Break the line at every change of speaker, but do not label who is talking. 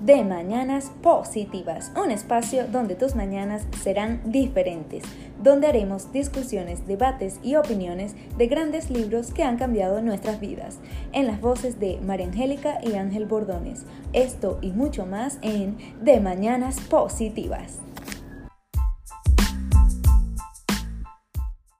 de Mañanas Positivas, un espacio donde tus mañanas serán diferentes, donde haremos discusiones, debates y opiniones de grandes libros que han cambiado nuestras vidas, en las voces de María Angélica y Ángel Bordones. Esto y mucho más en De Mañanas Positivas.